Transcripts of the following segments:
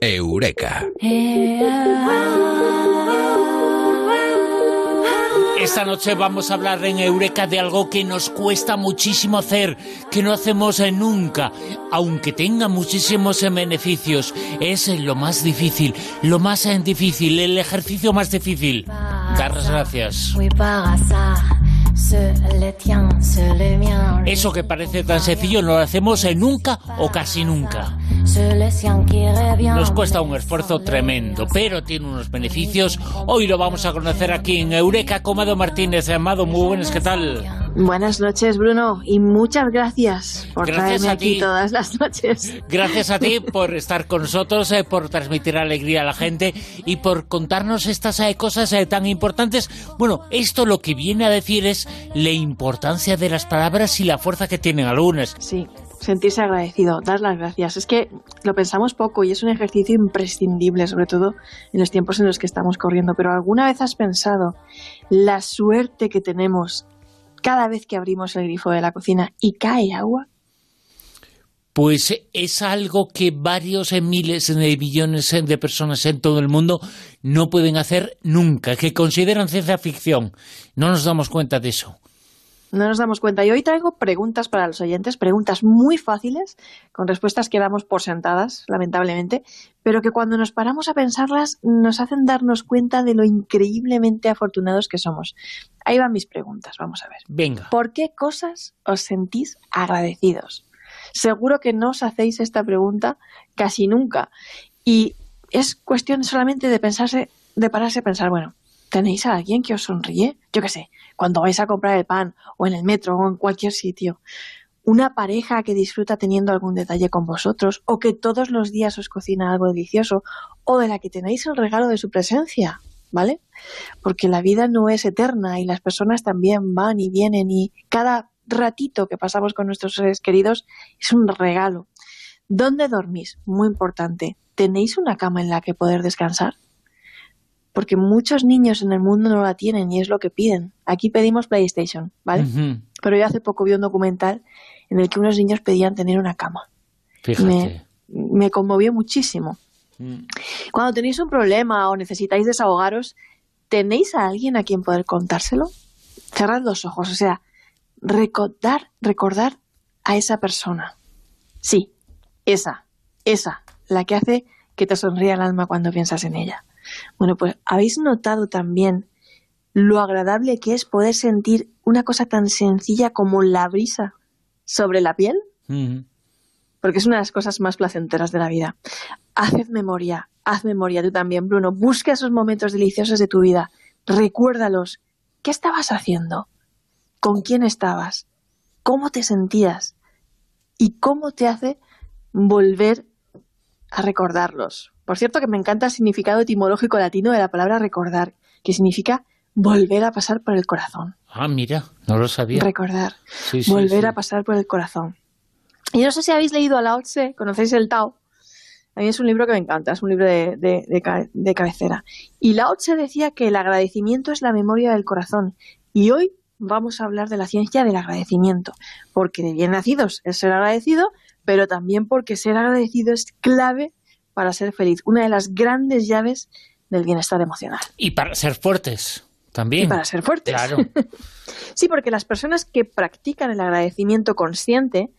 Eureka. Esta noche vamos a hablar en Eureka de algo que nos cuesta muchísimo hacer, que no hacemos nunca, aunque tenga muchísimos beneficios. Es lo más difícil, lo más difícil, el ejercicio más difícil. Dar las gracias. Eso que parece tan sencillo no lo hacemos nunca o casi nunca. Nos cuesta un esfuerzo tremendo, pero tiene unos beneficios. Hoy lo vamos a conocer aquí en Eureka. Comado Martínez, Amado, muy buenas, ¿qué tal? Buenas noches, Bruno, y muchas gracias por traerme aquí todas las noches. Gracias a ti por estar con nosotros, eh, por transmitir alegría a la gente y por contarnos estas eh, cosas eh, tan importantes. Bueno, esto lo que viene a decir es la importancia de las palabras y la fuerza que tienen algunas. Sí, sentirse agradecido, dar las gracias. Es que lo pensamos poco y es un ejercicio imprescindible, sobre todo en los tiempos en los que estamos corriendo. Pero ¿alguna vez has pensado la suerte que tenemos cada vez que abrimos el grifo de la cocina y cae agua? Pues es algo que varios miles de millones de personas en todo el mundo no pueden hacer nunca, que consideran ciencia ficción. No nos damos cuenta de eso. No nos damos cuenta. Y hoy traigo preguntas para los oyentes, preguntas muy fáciles, con respuestas que damos por sentadas, lamentablemente, pero que cuando nos paramos a pensarlas nos hacen darnos cuenta de lo increíblemente afortunados que somos. Ahí van mis preguntas, vamos a ver. Venga. ¿Por qué cosas os sentís agradecidos? Seguro que no os hacéis esta pregunta casi nunca. Y es cuestión solamente de pensarse, de pararse a pensar, bueno, ¿tenéis a alguien que os sonríe? Yo qué sé, cuando vais a comprar el pan o en el metro o en cualquier sitio. Una pareja que disfruta teniendo algún detalle con vosotros o que todos los días os cocina algo delicioso o de la que tenéis el regalo de su presencia, ¿vale? Porque la vida no es eterna y las personas también van y vienen y cada ratito que pasamos con nuestros seres queridos es un regalo. ¿Dónde dormís? Muy importante. ¿Tenéis una cama en la que poder descansar? Porque muchos niños en el mundo no la tienen y es lo que piden. Aquí pedimos PlayStation, ¿vale? Pero yo hace poco vi un documental en el que unos niños pedían tener una cama. Fíjate. Me, conmovió muchísimo. Mm. Cuando tenéis un problema o necesitáis desahogaros, ¿tenéis a alguien a quien poder contárselo? Cerrad los ojos, o sea, recordar, recordar a esa persona. Sí, esa, esa, la que hace que te sonría el alma cuando piensas en ella. Bueno, pues ¿habéis notado también lo agradable que es poder sentir una cosa tan sencilla como la brisa sobre la piel? Porque es una de las cosas más placenteras de la vida. Haced memoria, haz memoria tú también, Bruno. Busca esos momentos deliciosos de tu vida. Recuérdalos. ¿Qué estabas haciendo? ¿Con quién estabas? ¿Cómo te sentías? ¿Y cómo te hace volver a recordarlos? Por cierto, que me encanta el significado etimológico latino de la palabra recordar, que significa volver a pasar por el corazón. Ah, mira, no lo sabía. Recordar, volver a pasar por el corazón. Y no sé si habéis leído a Lao Tse, conocéis el Tao. A mí es un libro que me encanta, es un libro de, de cabecera. Y Lao Tse decía que el agradecimiento es la memoria del corazón. Y hoy vamos a hablar de la ciencia del agradecimiento, porque de bien nacidos es ser agradecido, pero también porque ser agradecido es clave para ser feliz, una de las grandes llaves del bienestar emocional. Y para ser fuertes también. Y para ser fuertes. Claro. sí, porque las personas que practican el agradecimiento consciente,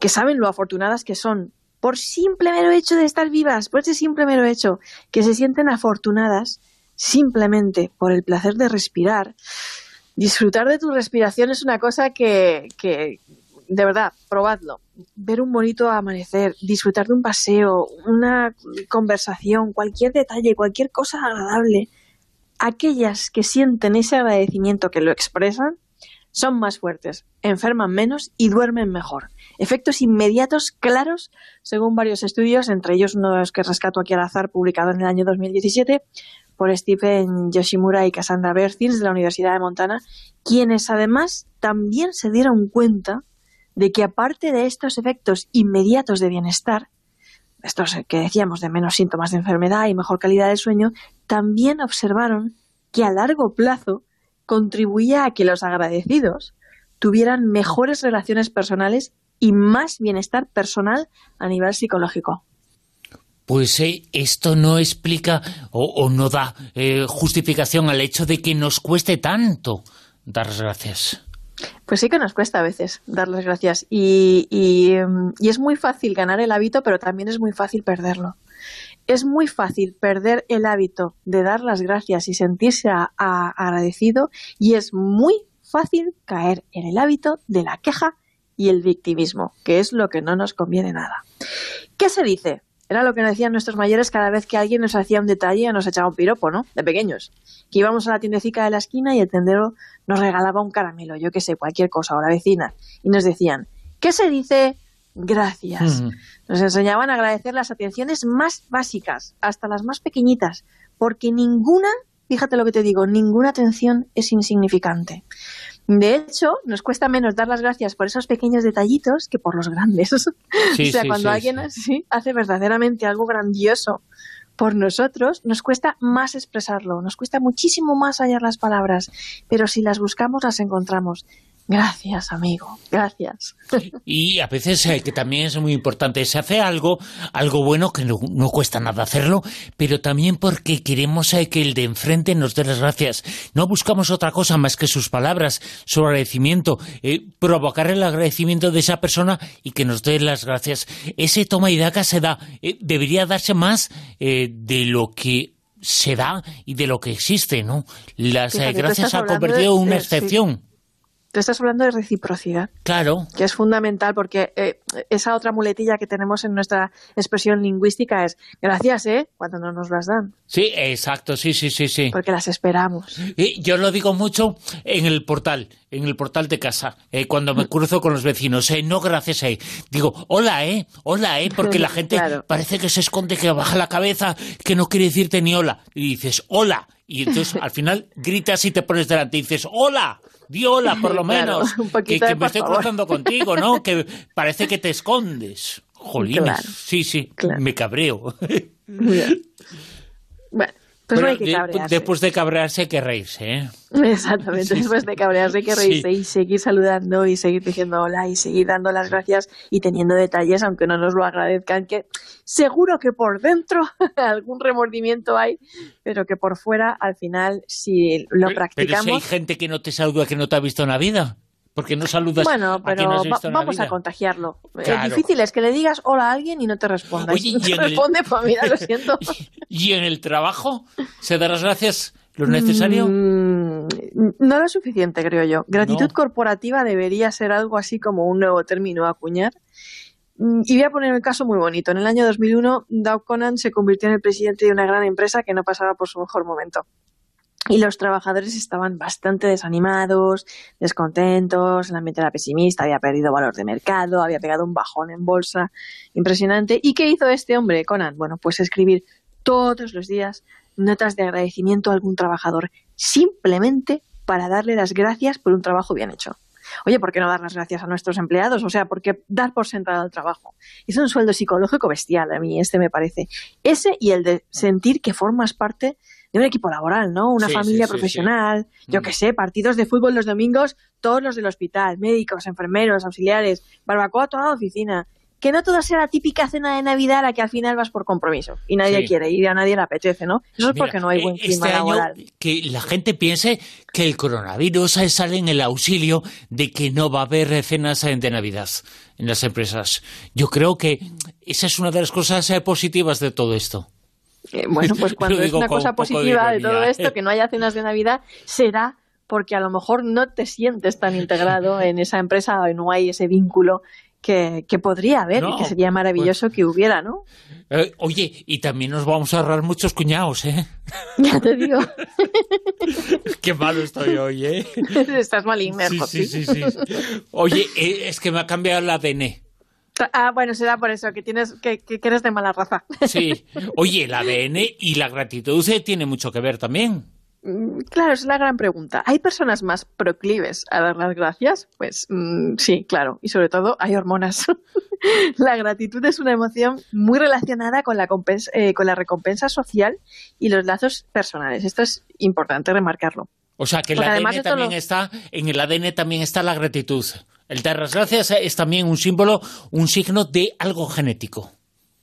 que saben lo afortunadas que son por simple mero hecho de estar vivas, por ese simple mero hecho, que se sienten afortunadas simplemente por el placer de respirar, disfrutar de tu respiración es una cosa que, que de verdad, probadlo. Ver un bonito amanecer, disfrutar de un paseo, una conversación, cualquier detalle, cualquier cosa agradable. Aquellas que sienten ese agradecimiento, que lo expresan, son más fuertes, enferman menos y duermen mejor. Efectos inmediatos claros, según varios estudios, entre ellos uno de los que rescato aquí al azar, publicado en el año 2017, por Stephen Yoshimura y Cassandra Berthins de la Universidad de Montana, quienes además también se dieron cuenta de que aparte de estos efectos inmediatos de bienestar, estos que decíamos de menos síntomas de enfermedad y mejor calidad del sueño, también observaron que a largo plazo contribuía a que los agradecidos tuvieran mejores relaciones personales y más bienestar personal a nivel psicológico. Pues eh, esto no explica o, no da eh, justificación al hecho de que nos cueste tanto dar gracias. Pues sí que nos cuesta a veces dar las gracias y, y, es muy fácil ganar el hábito, pero también es muy fácil perderlo. Es muy fácil perder el hábito de dar las gracias y sentirse agradecido y es muy fácil caer en el hábito de la queja y el victimismo, que es lo que no nos conviene nada. ¿Qué se dice? Era lo que nos decían nuestros mayores cada vez que alguien nos hacía un detalle o nos echaba un piropo, ¿no? De pequeños. Que íbamos a la tiendecica de la esquina y el tendero nos regalaba un caramelo, yo qué sé, cualquier cosa, o la vecina. Y nos decían, ¿qué se dice? Gracias. Nos enseñaban a agradecer las atenciones más básicas, hasta las más pequeñitas, porque ninguna, fíjate lo que te digo, ninguna atención es insignificante. De hecho, nos cuesta menos dar las gracias por esos pequeños detallitos que por los grandes. o sea, cuando alguien hace verdaderamente algo grandioso por nosotros, nos cuesta más expresarlo, nos cuesta muchísimo más hallar las palabras, pero si las buscamos las encontramos. Gracias, amigo, gracias. Y a veces, eh, que también es muy importante, se hace algo, algo bueno que no, cuesta nada hacerlo, pero también porque queremos eh, que el de enfrente nos dé las gracias. No buscamos otra cosa más que sus palabras, su agradecimiento, eh, provocar el agradecimiento de esa persona y que nos dé las gracias. Ese toma y daca se da, debería darse más de lo que se da y de lo que existe, ¿no? Las gracias se ha convertido en una excepción. Tú estás hablando de reciprocidad. Claro. Que es fundamental porque eh, esa otra muletilla que tenemos en nuestra expresión lingüística es gracias, ¿eh? Cuando no nos las dan. Sí, exacto, sí, sí, sí, sí. Porque las esperamos. Y yo lo digo mucho en el portal, en el portal de casa, eh, cuando me cruzo con los vecinos, eh, no gracias, eh. Digo, hola, eh, hola, eh, porque la gente parece que se esconde, que baja la cabeza, que no quiere decirte ni hola. Y dices, hola. Y entonces al final gritas y te pones delante y dices, hola. Viola, por lo menos, que, me estoy cruzando contigo, ¿no? Que parece que te escondes. Jolines, sí, sí, me cabreo. bueno, pues no hay que cabrearse. Después de cabrearse hay que reírse, ¿eh? Exactamente, después de cabrearse hay que reírse y seguir saludando y seguir diciendo hola y seguir dando las gracias y teniendo detalles, aunque no nos lo agradezcan, que seguro que por dentro algún remordimiento hay, pero que por fuera, al final, si lo practicamos... Pero si hay gente que no te saluda, que no te ha visto en la vida porque no saludas bueno, pero vamos a contagiarlo. Lo difícil es que le digas hola a alguien y no te responda. Oye, y te responde, pues mira, lo siento. ¿Y en el trabajo se da las gracias lo necesario? Mm, no lo suficiente, creo yo. Gratitud corporativa debería ser algo así como un nuevo término a acuñar. Mm, y voy a poner un caso muy bonito. En el año 2001, Dow Conan se convirtió en el presidente de una gran empresa que no pasaba por su mejor momento y los trabajadores estaban bastante desanimados, descontentos, el ambiente era pesimista, había perdido valor de mercado, había pegado un bajón en bolsa impresionante. ¿Y qué hizo este hombre, Conan? Bueno, pues escribir todos los días notas de agradecimiento a algún trabajador, simplemente para darle las gracias por un trabajo bien hecho. Oye, ¿por qué no dar las gracias a nuestros empleados? O sea, ¿por qué dar por sentado el trabajo? Es un sueldo psicológico bestial, a mí este me parece. Ese y el de sentir que formas parte de un equipo laboral, ¿no? Una familia profesional, yo qué sé, partidos de fútbol los domingos, todos los del hospital, médicos, enfermeros, auxiliares, barbacoa toda la oficina. Que no todo sea la típica cena de Navidad a la que al final vas por compromiso y nadie quiere ir y a nadie le apetece, ¿no? Eso es porque no hay buen clima este laboral. que la gente piense que el coronavirus sale en el auxilio de que no va a haber cenas de Navidad en las empresas. Yo creo que esa es una de las cosas eh, positivas de todo esto. Eh, bueno, pues cuando es una cosa positiva de, todo esto, que no haya cenas de Navidad, será porque a lo mejor no te sientes tan integrado en esa empresa o no hay ese vínculo que, podría haber y que sería maravilloso pues que hubiera, ¿no? Eh, oye, y también nos vamos a ahorrar muchos cuñados, ¿eh? Ya te digo. Qué malo estoy hoy, ¿eh? Estás mal inmerso. Sí, sí, sí, Oye, eh, es que me ha cambiado el ADN. Ah, bueno, será por eso, que tienes que, que, eres de mala raza. Sí. Oye, el ADN y la gratitud tiene mucho que ver también. Mm, claro, es la gran pregunta. ¿Hay personas más proclives a dar las gracias? Pues mm, sí, claro. Y sobre todo hay hormonas. la gratitud es una emoción muy relacionada con la, eh, con la recompensa social y los lazos personales. Esto es importante remarcarlo. O sea, que el ADN también está, en el ADN también está la gratitud. El dar las gracias es también un símbolo, un signo de algo genético.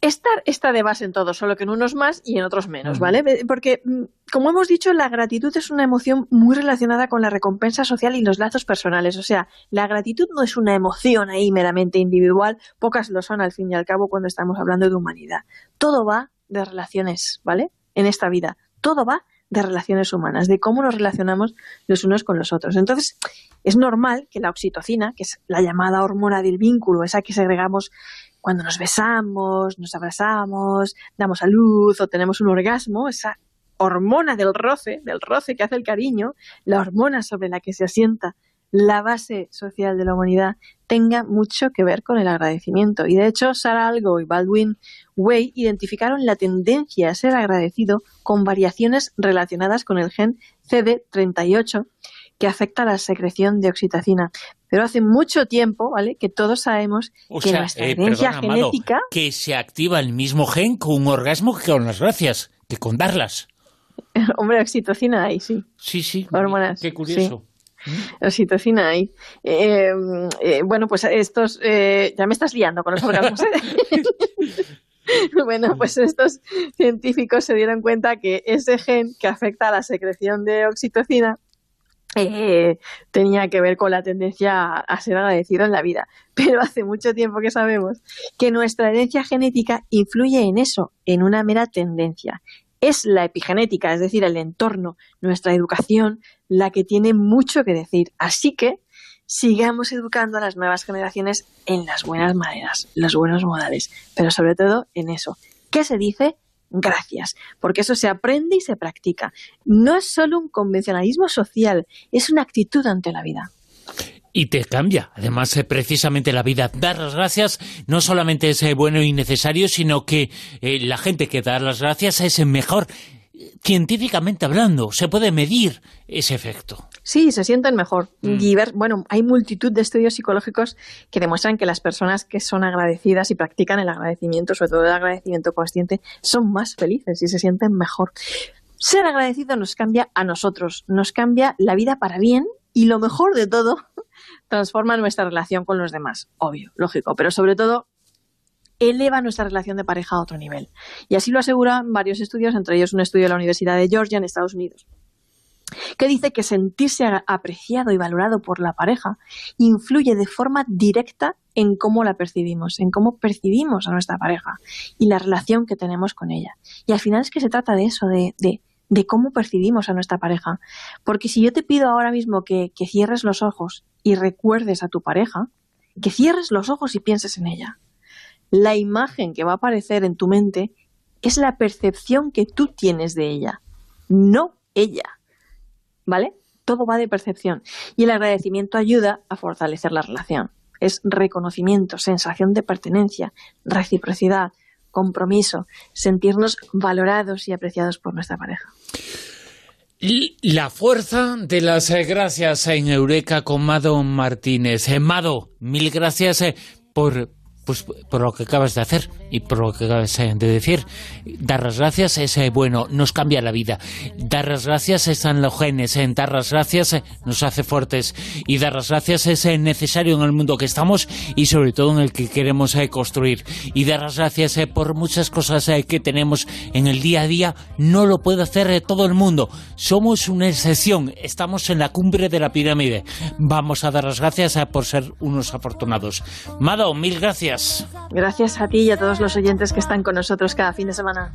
Estar está de base en todo, solo que en unos más y en otros menos, ¿vale? Porque, mm, como hemos dicho, la gratitud es una emoción muy relacionada con la recompensa social y los lazos personales. O sea, la gratitud no es una emoción ahí meramente individual, pocas lo son al fin y al cabo cuando estamos hablando de humanidad. Todo va de relaciones, ¿vale? En esta vida. Todo va de relaciones humanas, de cómo nos relacionamos los unos con los otros. Entonces, es normal que la oxitocina, que es la llamada hormona del vínculo, esa que segregamos cuando nos besamos, nos abrazamos, damos a luz o tenemos un orgasmo, esa hormona del roce, del roce que hace el cariño, la hormona sobre la que se asienta la base social de la humanidad, tenga mucho que ver con el agradecimiento. Y de hecho, Sarah Algo y Baldwin Way identificaron la tendencia a ser agradecido con variaciones relacionadas con el gen CD38 que afecta a la secreción de oxitocina. Pero hace mucho tiempo, ¿vale? Que todos sabemos que nuestra eh, herencia genética... que se activa el mismo gen con un orgasmo que con las gracias, que con darlas. Hombre, oxitocina hay, sí. Sí, sí. Hormonas. Qué curioso. Oxitocina hay. Eh, eh, bueno, pues estos... ya me estás liando con los orgasmos. bueno, pues estos científicos se dieron cuenta que ese gen que afecta a la secreción de oxitocina eh, tenía que ver con la tendencia a ser agradecido en la vida. Pero hace mucho tiempo que sabemos que nuestra herencia genética influye en eso, en una mera tendencia. Es la epigenética, es decir, el entorno, nuestra educación, la que tiene mucho que decir. Así que sigamos educando a las nuevas generaciones en las buenas maneras, los buenos modales, pero sobre todo en eso. ¿Qué se dice? gracias, porque eso se aprende y se practica. No es solo un convencionalismo social, es una actitud ante la vida. Y te cambia, además, eh, precisamente la vida. Dar las gracias no solamente es eh, bueno y necesario, sino que eh, la gente que da las gracias es mejor científicamente hablando, se puede medir ese efecto. Sí, se sienten mejor. Mm. bueno, hay multitud de estudios psicológicos que demuestran que las personas que son agradecidas y practican el agradecimiento, sobre todo el agradecimiento consciente, son más felices y se sienten mejor. Ser agradecido nos cambia a nosotros, nos cambia la vida para bien y lo mejor de todo, transforma nuestra relación con los demás. Obvio, lógico, pero sobre todo eleva nuestra relación de pareja a otro nivel. Y así lo aseguran varios estudios, entre ellos un estudio de la Universidad de Georgia en Estados Unidos, que dice que sentirse apreciado y valorado por la pareja influye de forma directa en cómo la percibimos, en cómo percibimos a nuestra pareja y la relación que tenemos con ella. Y al final es que se trata de eso, de, de, cómo percibimos a nuestra pareja. Porque si yo te pido ahora mismo que, que cierres los ojos y recuerdes a tu pareja, que cierres los ojos y pienses en ella, la imagen que va a aparecer en tu mente es la percepción que tú tienes de ella, no ella. ¿Vale? Todo va de percepción. Y el agradecimiento ayuda a fortalecer la relación. Es reconocimiento, sensación de pertenencia, reciprocidad, compromiso, sentirnos valorados y apreciados por nuestra pareja. La fuerza de las eh, gracias en Eureka con Mado Martínez. Eh, Mado, mil gracias eh, por pues por lo que acabas de hacer y por lo que acabas de decir. Dar las gracias es eh, bueno, nos cambia la vida. Dar las gracias están los genes, en dar las gracias eh, nos hace fuertes y dar las gracias es eh, necesario en el mundo que estamos y sobre todo en el que queremos construir. Y dar las gracias por muchas cosas que tenemos en el día a día no lo puede hacer todo el mundo. Somos una excepción, estamos en la cumbre de la pirámide. Vamos a dar las gracias por ser unos afortunados. Mado, mil gracias. A ti y a todos los oyentes que están con nosotros cada fin de semana.